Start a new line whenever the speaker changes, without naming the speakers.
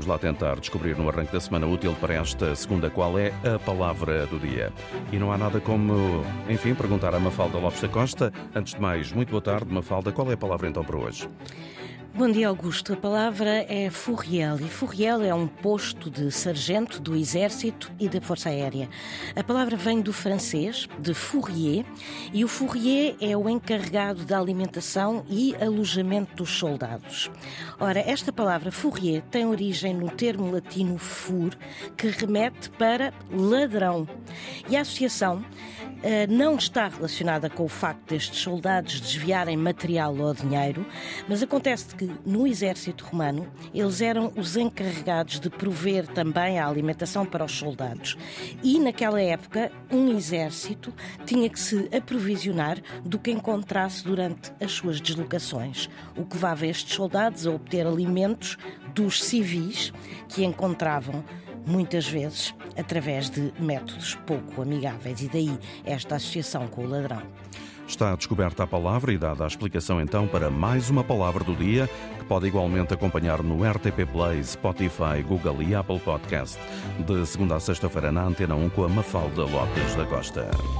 vamos lá tentar descobrir no arranque da semana útil para esta segunda qual é a palavra do dia. E não há nada como, enfim, perguntar a Mafalda Lopes da Costa. Antes de mais, muito boa tarde, Mafalda. Qual é a palavra então para hoje?
Bom dia, Augusto. A palavra é Fourriel e Fourriel é um posto de sargento do Exército e da Força Aérea. A palavra vem do francês, de fourrier, e o fourrier é o encarregado da alimentação e alojamento dos soldados. Ora, esta palavra fourrier tem origem no termo latino fur, que remete para ladrão. E a associação eh, não está relacionada com o facto destes soldados desviarem material ou dinheiro, mas acontece que no exército romano eles eram os encarregados de prover também a alimentação para os soldados. E naquela época, um exército tinha que se aprovisionar do que encontrasse durante as suas deslocações, o que levava estes soldados a obter alimentos dos civis que encontravam muitas vezes através de métodos pouco amigáveis, e daí esta associação com o ladrão.
Está descoberta a palavra e dada a explicação então para mais uma palavra do dia que pode igualmente acompanhar no RTP Play, Spotify, Google e Apple Podcast. De segunda a sexta-feira na Antena 1 com a Mafalda Lopes da Costa.